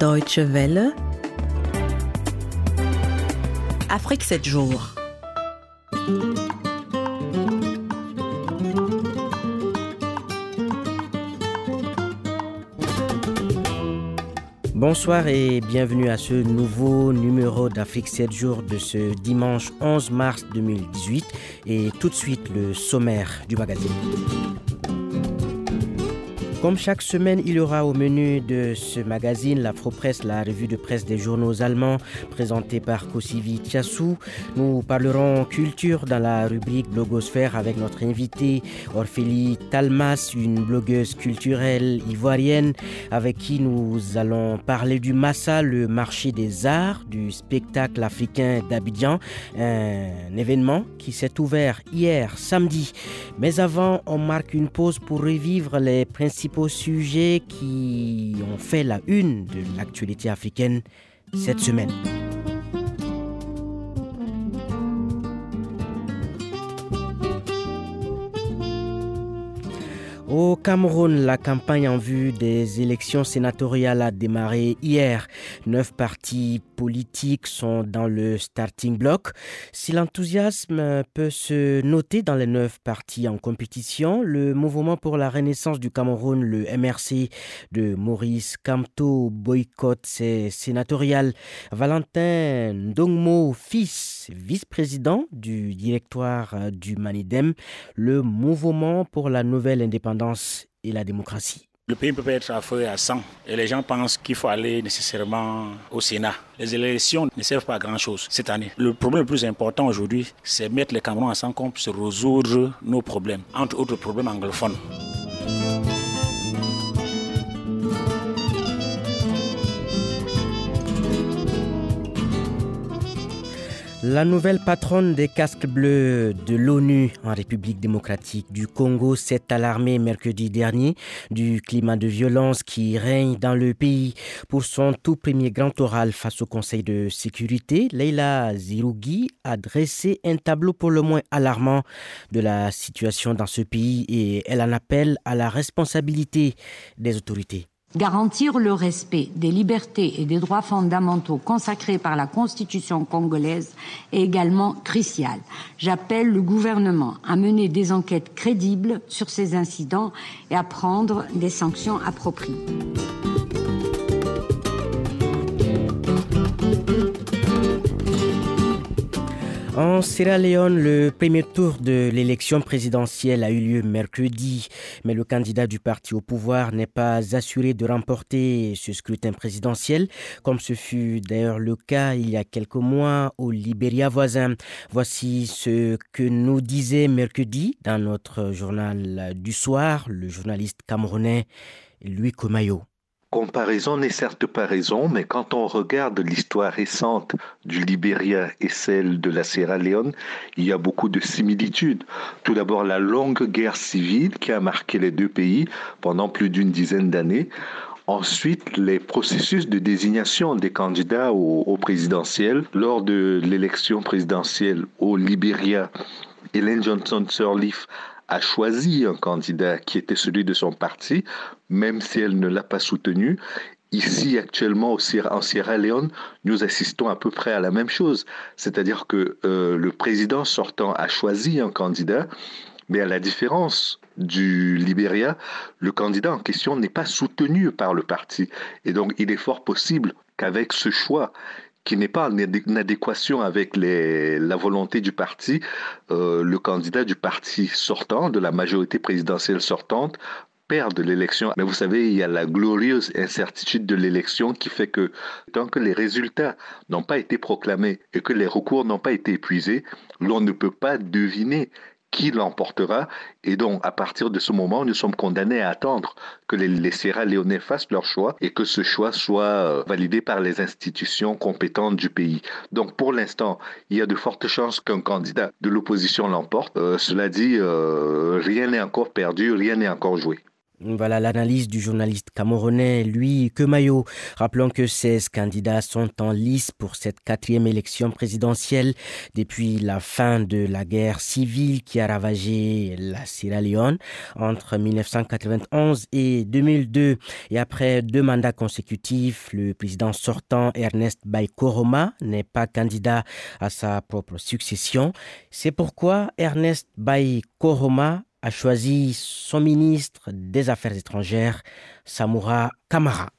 Deutsche Welle. Afrique 7 jours. Bonsoir et bienvenue à ce nouveau numéro d'Afrique 7 jours de ce dimanche 11 mars 2018 et tout de suite le sommaire du magazine. Comme chaque semaine, il y aura au menu de ce magazine l'Afro-Presse, la revue de presse des journaux allemands, présentée par Kosivi Tiassou. Nous parlerons culture dans la rubrique blogosphère avec notre invitée Orphélie Talmas, une blogueuse culturelle ivoirienne avec qui nous allons parler du Massa, le marché des arts, du spectacle africain d'Abidjan, un événement qui s'est ouvert hier samedi. Mais avant, on marque une pause pour revivre les principes sujets qui ont fait la une de l'actualité africaine cette semaine. Au Cameroun, la campagne en vue des élections sénatoriales a démarré hier. Neuf partis politiques sont dans le starting block. Si l'enthousiasme peut se noter dans les neuf partis en compétition, le mouvement pour la renaissance du Cameroun, le MRC de Maurice Kamto, boycotte ses sénatoriales. Valentin Ndongmo, fils, vice-président du directoire du Manidem, le mouvement pour la nouvelle indépendance et la démocratie. Le pays peut être à feu et à sang et les gens pensent qu'il faut aller nécessairement au Sénat. Les élections ne servent pas à grand chose cette année. Le problème le plus important aujourd'hui, c'est mettre les Camerounais ensemble pour se résoudre nos problèmes, entre autres problèmes anglophones. La nouvelle patronne des casques bleus de l'ONU en République démocratique du Congo s'est alarmée mercredi dernier du climat de violence qui règne dans le pays. Pour son tout premier grand oral face au Conseil de sécurité, Leila Zirougi a dressé un tableau pour le moins alarmant de la situation dans ce pays et elle en appelle à la responsabilité des autorités. Garantir le respect des libertés et des droits fondamentaux consacrés par la Constitution congolaise est également crucial. J'appelle le gouvernement à mener des enquêtes crédibles sur ces incidents et à prendre des sanctions appropriées. En Sierra Leone, le premier tour de l'élection présidentielle a eu lieu mercredi, mais le candidat du parti au pouvoir n'est pas assuré de remporter ce scrutin présidentiel, comme ce fut d'ailleurs le cas il y a quelques mois au Libéria voisin. Voici ce que nous disait mercredi dans notre journal du soir le journaliste camerounais Louis Comayo. Comparaison n'est certes pas raison, mais quand on regarde l'histoire récente du Libéria et celle de la Sierra Leone, il y a beaucoup de similitudes. Tout d'abord, la longue guerre civile qui a marqué les deux pays pendant plus d'une dizaine d'années. Ensuite, les processus de désignation des candidats au, au. Lors de l'élection présidentielle au Libéria, Hélène Johnson Sirleaf a choisi un candidat qui était celui de son parti, même si elle ne l'a pas soutenu. Ici, actuellement, en Sierra Leone, nous assistons à peu près à la même chose. C'est-à-dire que euh, le président sortant a choisi un candidat, mais à la différence du Libéria, le candidat en question n'est pas soutenu par le parti. Et donc, il est fort possible qu'avec ce choix, qui n'est pas en adéquation avec la volonté du parti, euh, le candidat du parti sortant, de la majorité présidentielle sortante, perd l'élection. Mais vous savez, il y a la glorieuse incertitude de l'élection qui fait que tant que les résultats n'ont pas été proclamés et que les recours n'ont pas été épuisés, l'on ne peut pas deviner qui l'emportera. Et donc, à partir de ce moment, nous sommes condamnés à attendre que les, Sierra Léonais fassent leur choix et que ce choix soit euh, validé par les institutions compétentes du pays. Donc, pour l'instant, il y a de fortes chances qu'un candidat de l'opposition l'emporte. Euh, cela dit, euh, rien n'est encore perdu, rien n'est encore joué. Voilà l'analyse du journaliste camerounais Louis Kemayo. Rappelons que 16 candidats sont en lice pour cette quatrième élection présidentielle depuis la fin de la guerre civile qui a ravagé la Sierra Leone entre 1991 et 2002. Et après deux mandats consécutifs, le président sortant Ernest Koroma n'est pas candidat à sa propre succession. C'est pourquoi Ernest Koroma a choisi son ministre des Affaires étrangères, Samoura Kamara.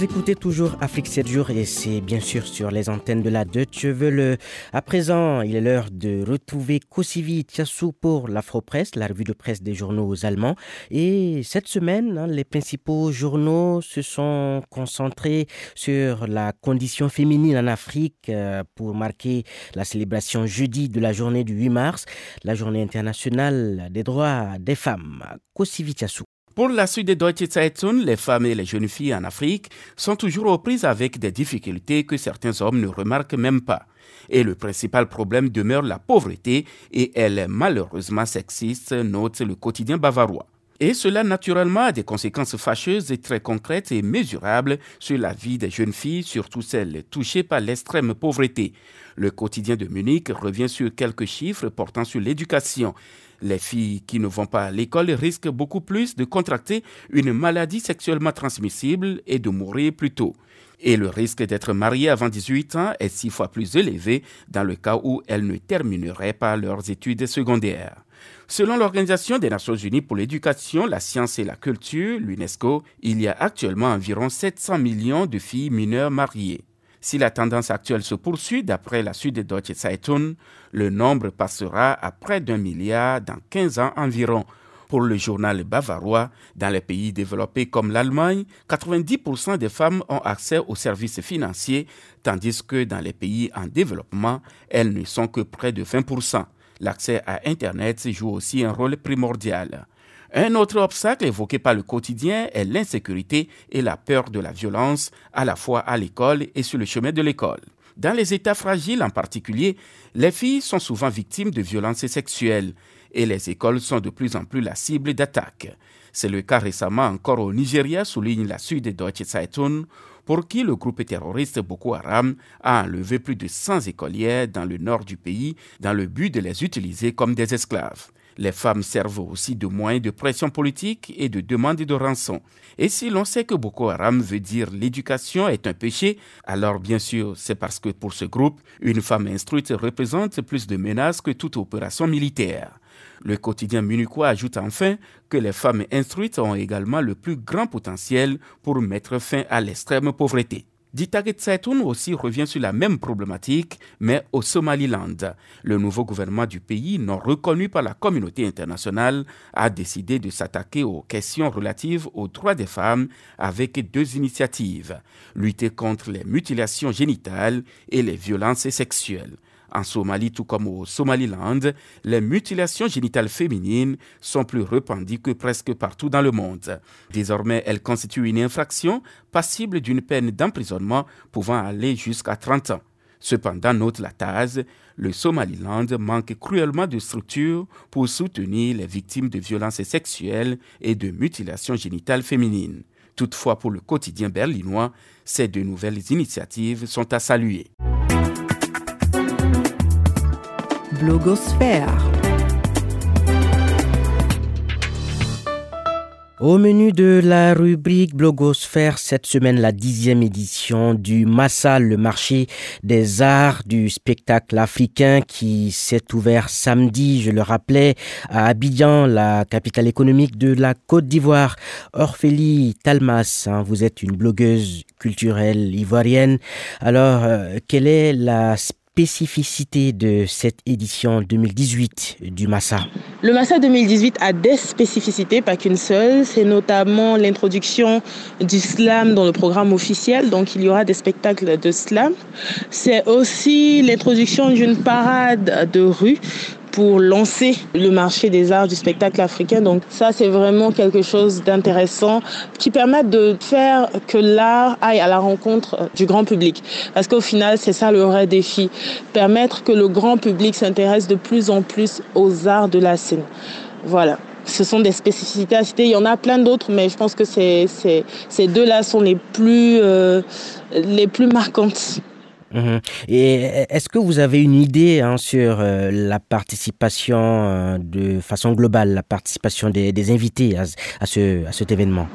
Vous écoutez toujours Afrique 7 jours et c'est bien sûr sur les antennes de la Deutsche Welle. À présent, il est l'heure de retrouver Kosivi Tiassou pour l'Afropresse, la revue de presse des journaux allemands. Et cette semaine, hein, les principaux journaux se sont concentrés sur la condition féminine en Afrique euh, pour marquer la célébration jeudi de la journée du 8 mars, la journée internationale des droits des femmes. Kosivi Tiassou. Pour la suite de Deutsche Zeitung, les femmes et les jeunes filles en Afrique sont toujours aux prises avec des difficultés que certains hommes ne remarquent même pas. Et le principal problème demeure la pauvreté et elle est malheureusement sexiste, note le quotidien bavarois. Et cela naturellement a des conséquences fâcheuses et très concrètes et mesurables sur la vie des jeunes filles, surtout celles touchées par l'extrême pauvreté. Le quotidien de Munich revient sur quelques chiffres portant sur l'éducation. Les filles qui ne vont pas à l'école risquent beaucoup plus de contracter une maladie sexuellement transmissible et de mourir plus tôt. Et le risque d'être mariées avant 18 ans est six fois plus élevé dans le cas où elles ne termineraient pas leurs études secondaires. Selon l'Organisation des Nations Unies pour l'éducation, la science et la culture, l'UNESCO, il y a actuellement environ 700 millions de filles mineures mariées. Si la tendance actuelle se poursuit, d'après la suite de Deutsche Zeitung, le nombre passera à près d'un milliard dans 15 ans environ. Pour le journal bavarois, dans les pays développés comme l'Allemagne, 90% des femmes ont accès aux services financiers, tandis que dans les pays en développement, elles ne sont que près de 20%. L'accès à Internet joue aussi un rôle primordial. Un autre obstacle évoqué par le quotidien est l'insécurité et la peur de la violence, à la fois à l'école et sur le chemin de l'école. Dans les États fragiles en particulier, les filles sont souvent victimes de violences sexuelles et les écoles sont de plus en plus la cible d'attaques. C'est le cas récemment encore au Nigeria, souligne la de Deutsche Zeitung, pour qui le groupe terroriste Boko Haram a enlevé plus de 100 écolières dans le nord du pays dans le but de les utiliser comme des esclaves. Les femmes servent aussi de moyens de pression politique et de demande de rançon. Et si l'on sait que Boko Haram veut dire l'éducation est un péché, alors bien sûr c'est parce que pour ce groupe, une femme instruite représente plus de menaces que toute opération militaire. Le quotidien munichois ajoute enfin que les femmes instruites ont également le plus grand potentiel pour mettre fin à l'extrême pauvreté. Ditaget Saitoun aussi revient sur la même problématique, mais au Somaliland. Le nouveau gouvernement du pays, non reconnu par la communauté internationale, a décidé de s'attaquer aux questions relatives aux droits des femmes avec deux initiatives. Lutter contre les mutilations génitales et les violences sexuelles. En Somalie, tout comme au Somaliland, les mutilations génitales féminines sont plus répandues que presque partout dans le monde. Désormais, elles constituent une infraction passible d'une peine d'emprisonnement pouvant aller jusqu'à 30 ans. Cependant, note la TAS, le Somaliland manque cruellement de structures pour soutenir les victimes de violences sexuelles et de mutilations génitales féminines. Toutefois, pour le quotidien berlinois, ces deux nouvelles initiatives sont à saluer. Blogosphère. Au menu de la rubrique Blogosphère, cette semaine, la dixième édition du Massa, le marché des arts du spectacle africain qui s'est ouvert samedi, je le rappelais, à Abidjan, la capitale économique de la Côte d'Ivoire. Orphélie Talmas, hein, vous êtes une blogueuse culturelle ivoirienne. Alors, euh, quelle est la spécificité de cette édition 2018 du Massa Le Massa 2018 a des spécificités, pas qu'une seule. C'est notamment l'introduction du slam dans le programme officiel. Donc, il y aura des spectacles de slam. C'est aussi l'introduction d'une parade de rue pour lancer le marché des arts du spectacle africain. Donc ça, c'est vraiment quelque chose d'intéressant qui permet de faire que l'art aille à la rencontre du grand public. Parce qu'au final, c'est ça le vrai défi. Permettre que le grand public s'intéresse de plus en plus aux arts de la scène. Voilà ce sont des spécificités à citer. Il y en a plein d'autres, mais je pense que ces, ces, deux-là sont les plus, euh, les plus marquantes. Mhm. Et est-ce que vous avez une idée hein, sur euh, la participation euh, de façon globale, la participation des, invités à, à cet événement?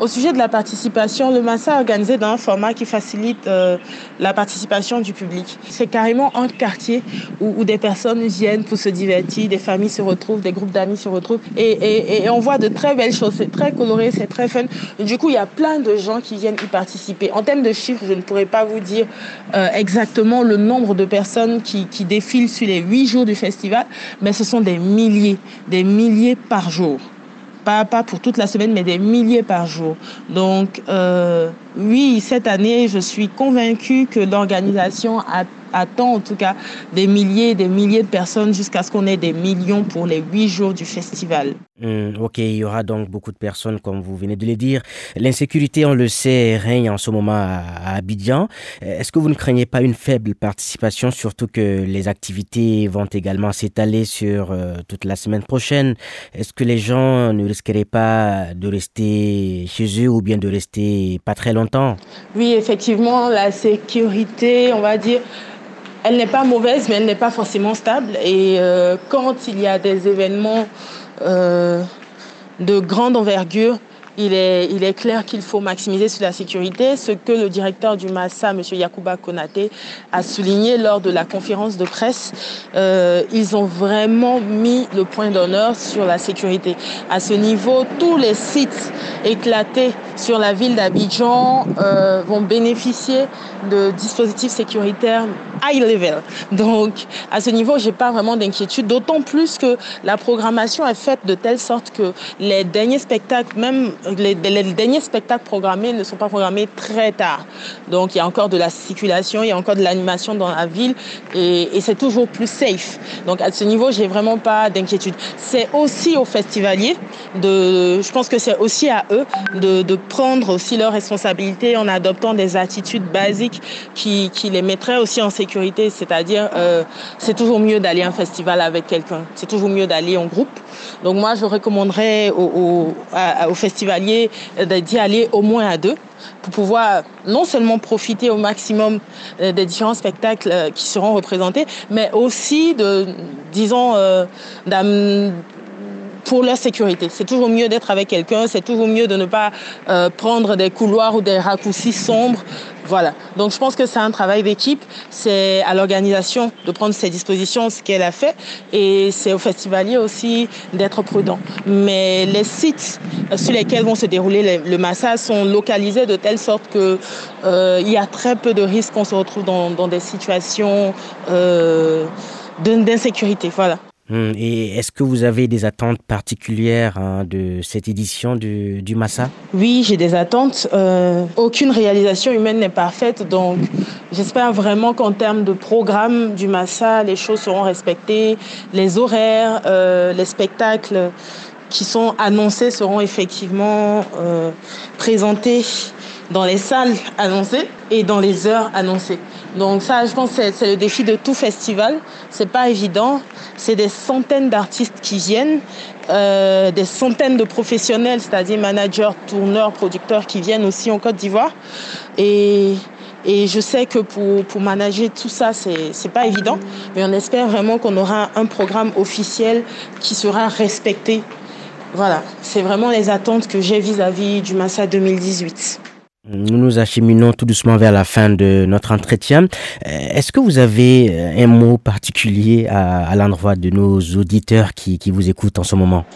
Au sujet de la participation, le Massa est organisé dans un format qui facilite euh, la participation du public. C'est carrément un quartier où, des personnes viennent pour se divertir, des familles se retrouvent, des groupes d'amis se retrouvent et, on voit de très belles choses. C'est très coloré, c'est très fun. Du coup, il y a plein de gens qui viennent y participer. En termes de chiffres, je ne pourrais pas vous dire euh, exactement le nombre de personnes qui défilent sur les huit jours du festival, mais ce sont des milliers, des milliers par jour pas, pour toute la semaine, mais des milliers par jour. Donc, euh, oui, cette année, je suis convaincue que l'organisation a attend en tout cas des milliers et des milliers de personnes jusqu'à ce qu'on ait des millions pour les huit jours du festival. Mmh, ok, il y aura donc beaucoup de personnes, comme vous venez de le dire. L'insécurité, on le sait, règne en ce moment à, Abidjan. Est-ce que vous ne craignez pas une faible participation, surtout que les activités vont également s'étaler sur euh, toute la semaine prochaine? Est-ce que les gens ne risqueraient pas de rester chez eux ou bien de rester pas très longtemps? Oui, effectivement, la sécurité, on va dire, elle n'est pas mauvaise, mais elle n'est pas forcément stable. Et euh, quand il y a des événements euh, de grande envergure, il est, il est clair qu'il faut maximiser sur la sécurité, ce que le directeur du MASA, M. Yakuba Konate, a souligné lors de la conférence de presse. Euh, ils ont vraiment mis le point d'honneur sur la sécurité. À ce niveau, tous les sites éclatés sur la ville d'Abidjan euh, vont bénéficier de dispositifs sécuritaires high level. Donc, à ce niveau, j'ai pas vraiment d'inquiétude, d'autant plus que la programmation est faite de telle sorte que les derniers spectacles, même les, derniers spectacles programmés ne sont pas programmés très tard. Donc il y a encore de la circulation, il y a encore de l'animation dans la ville et, et c'est toujours plus safe. Donc à ce niveau, j'ai vraiment pas d'inquiétude. C'est aussi aux festivaliers de, je pense que c'est aussi à eux de, de prendre aussi leurs responsabilités en adoptant des attitudes basiques qui, qui les mettraient aussi en sécurité. C'est-à-dire, euh, c'est toujours mieux d'aller à un festival avec quelqu'un. C'est toujours mieux d'aller en groupe. Donc moi, je recommanderais aux, aux, aux festivaliers d'y aller au moins à deux pour pouvoir non seulement profiter au maximum des différents spectacles qui seront représentés, mais aussi de, disons, euh, pour leur sécurité. C'est toujours mieux d'être avec quelqu'un, c'est toujours mieux de ne pas euh, prendre des couloirs ou des raccourcis sombres. Voilà. Donc je pense que c'est un travail d'équipe. C'est à l'organisation de prendre ses dispositions, ce qu'elle a fait, et c'est au festivalier aussi d'être prudent. Mais les sites sur lesquels vont se dérouler le massage sont localisés de telle sorte que euh, il y a très peu de risques qu'on se retrouve dans, dans des situations euh, d'insécurité. Voilà. Hum, et est-ce que vous avez des attentes particulières hein, de cette édition du, Massa? Oui, j'ai des attentes. Euh, aucune réalisation humaine n'est parfaite, donc j'espère vraiment qu'en termes de programme du Massa, les choses seront respectées, les horaires, euh, les spectacles qui sont annoncés seront effectivement euh, présentés dans les salles annoncées et dans les heures annoncées. Donc ça, je pense que c'est le défi de tout festival. C'est pas évident. C'est des centaines d'artistes qui viennent, euh, des centaines de professionnels, c'est-à-dire managers, tourneurs, producteurs qui viennent aussi en Côte d'Ivoire. Et, et je sais que pour, pour manager tout ça, c'est pas évident. Mais on espère vraiment qu'on aura un programme officiel qui sera respecté. Voilà, c'est vraiment les attentes que j'ai vis-à-vis du Massa 2018. Nous nous acheminons tout doucement vers la fin de notre entretien. Est-ce que vous avez un mot particulier à, à l'endroit de nos auditeurs qui, qui, vous écoutent en ce moment?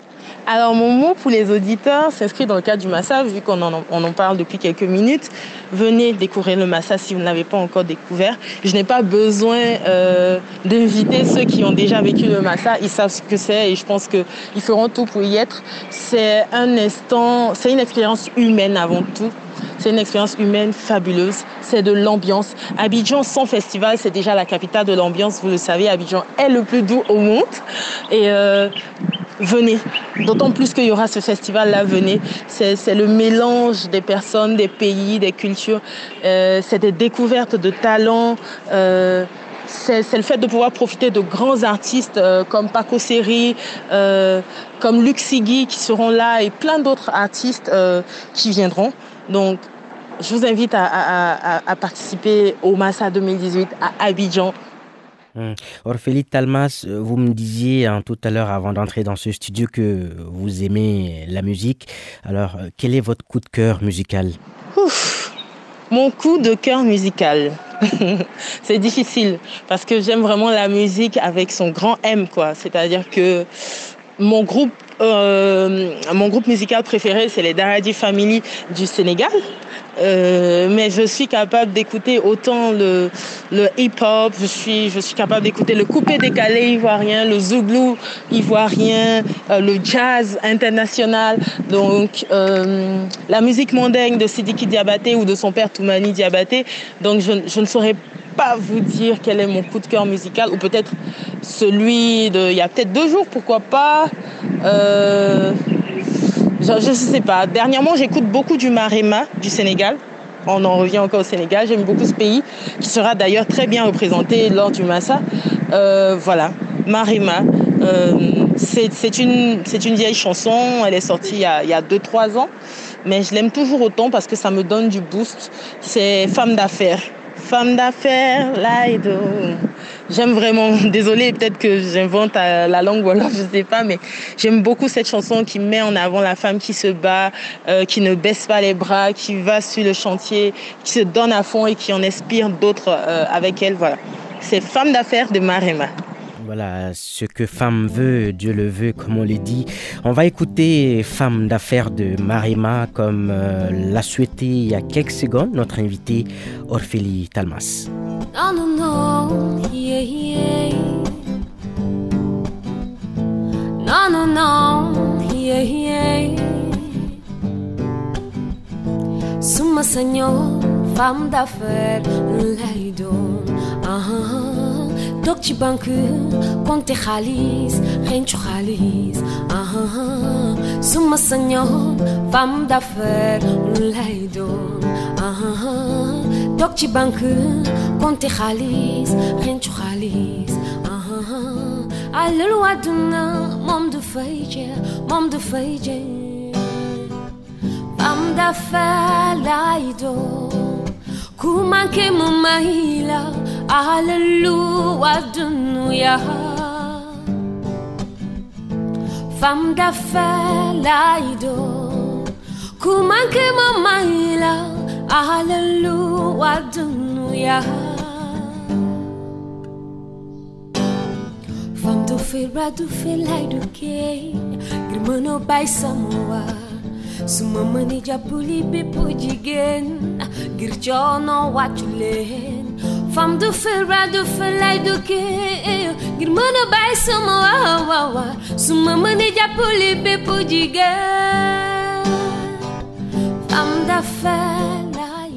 Alors, mon mot pour les auditeurs s'inscrit dans le cadre du Massa, vu qu'on en, on en parle depuis quelques minutes. Venez découvrir le Massa si vous ne l'avez pas encore découvert. Je n'ai pas besoin euh, d'inviter ceux qui ont déjà vécu le Massa. Ils savent ce que c'est et je pense qu'ils feront tout pour y être. C'est un instant, c'est une expérience humaine avant tout. C'est une expérience humaine fabuleuse. C'est de l'ambiance. Abidjan sans festival, c'est déjà la capitale de l'ambiance. Vous le savez, Abidjan est le plus doux au monde. Et euh, venez. D'autant plus qu'il y aura ce festival-là, venez. C'est le mélange des personnes, des pays, des cultures. Euh, c'est des découvertes de talents. Euh, c'est le fait de pouvoir profiter de grands artistes comme Paco Seri, euh, comme Luxigui qui seront là et plein d'autres artistes qui viendront. Donc, je vous invite à, à, à, participer au Massa 2018 à Abidjan. Hum. Orphélie Talmas, vous me disiez hein, tout à l'heure avant d'entrer dans ce studio que vous aimez la musique. Alors, quel est votre coup de cœur musical? Ouf, Mon coup de cœur musical. c'est difficile parce que j'aime vraiment la musique avec son grand M, quoi. C'est-à-dire que mon groupe, euh, mon groupe musical préféré, c'est les Daradi Family du Sénégal. Euh, mais je suis capable d'écouter autant le, le hip-hop, je suis, je suis capable d'écouter le coupé décalé ivoirien, le zouglou ivoirien, euh, le jazz international, donc euh, la musique mondaine de Sidiki Diabaté ou de son père Toumani Diabaté. Donc je, je ne saurais pas vous dire quel est mon coup de cœur musical, ou peut-être celui de il y a peut-être deux jours, pourquoi pas. Euh, je ne sais pas. Dernièrement, j'écoute beaucoup du Marema du Sénégal. On en revient encore au Sénégal. J'aime beaucoup ce pays, qui sera d'ailleurs très bien représenté lors du Massa. Euh, voilà, Marema. Euh, c'est une, une vieille chanson. Elle est sortie il y a 2-3 ans. Mais je l'aime toujours autant parce que ça me donne du boost. C'est Femme d'affaires femme d'affaires, Laido. J'aime vraiment, désolée, peut-être que j'invente la langue ou alors je sais pas, mais j'aime beaucoup cette chanson qui met en avant la femme qui se bat, euh, qui ne baisse pas les bras, qui va sur le chantier, qui se donne à fond et qui en inspire d'autres euh, avec elle. Voilà. C'est Femme d'affaires de Marema. Voilà, ce que femme veut, Dieu le veut, comme on le dit. On va écouter Femme d'affaires de Marima, comme euh, l'a souhaité il y a quelques secondes notre invité Orphélie Talmas. Toog ci banque compte xaalis xencu xaalis suma sañoon femme d'affaires lu lay doon toog ci banque compte xaalis xencu xaalis alalu àdduna moom du fay jeex moom du fay jeex femme d'affaires lay doon ku manqué mu may la Alléluia, Dunuya. Femme d'affaires, laido. Kumanke mamaila. Alléluia, Dunuya. Femme do fera do felai do que. Grimano bai samoa. Suma mani japuli bipu jigen. Girchono wachulen. Fam do ferra do felai do que eu Girmano bai sumo wa wa wa Suma mani ja puli be pudiga Fam da ferra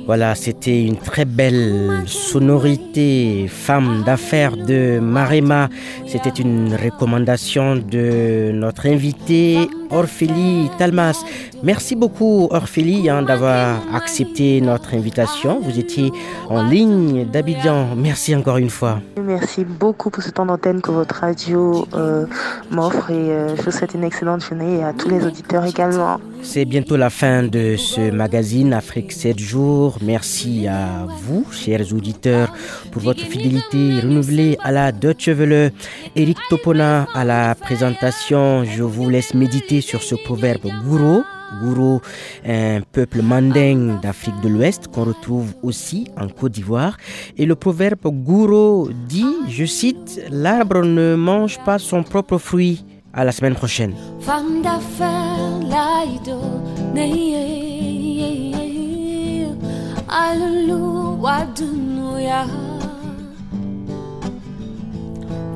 Voilà, c'était une très belle sonorité femme d'affaires de Marema. C'était une recommandation de notre invité Orphélie Talmas. Merci beaucoup Orphélie hein, d'avoir accepté notre invitation. Vous étiez en ligne d'Abidjan. Merci encore une fois. Merci beaucoup pour ce temps d'antenne que votre radio euh, m'offre et euh, je vous souhaite une excellente journée et à tous les auditeurs également. C'est bientôt la fin de ce magazine Afrique 7 jours. Merci à vous, chers auditeurs, pour votre fidélité renouvelée à la Deutsche Welle. Eric Topona à la présentation. Je vous laisse méditer sur ce proverbe gouro. Gouro, un peuple manding d'Afrique de l'Ouest qu'on retrouve aussi en Côte d'Ivoire. Et le proverbe gouro dit, je cite, l'arbre ne mange pas son propre fruit. À la semaine prochaine. Femme d'affaires, laïdo,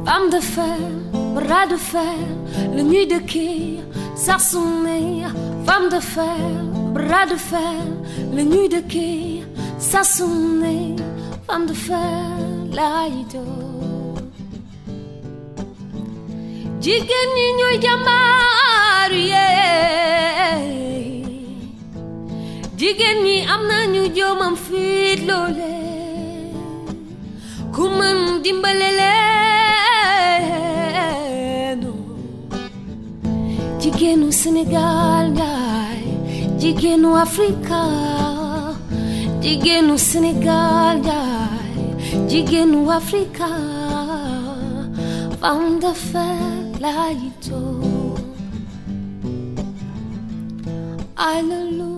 Femme de fer, bras de fer, le nuit de qui ça. Femme de fer, bras de fer, le nuit de qui ça sonne. Femme de fer, laïdo. Jigéen ñi ñooy jàmbaar yee jigéen ñi am nañu joomam fit loole ku mën dimbale leenu jigéenu Sénégal njaay jigéenu Afrika. Jigéenu Sénégal njaay jigéenu Afrika. Femme light up. Hallelujah.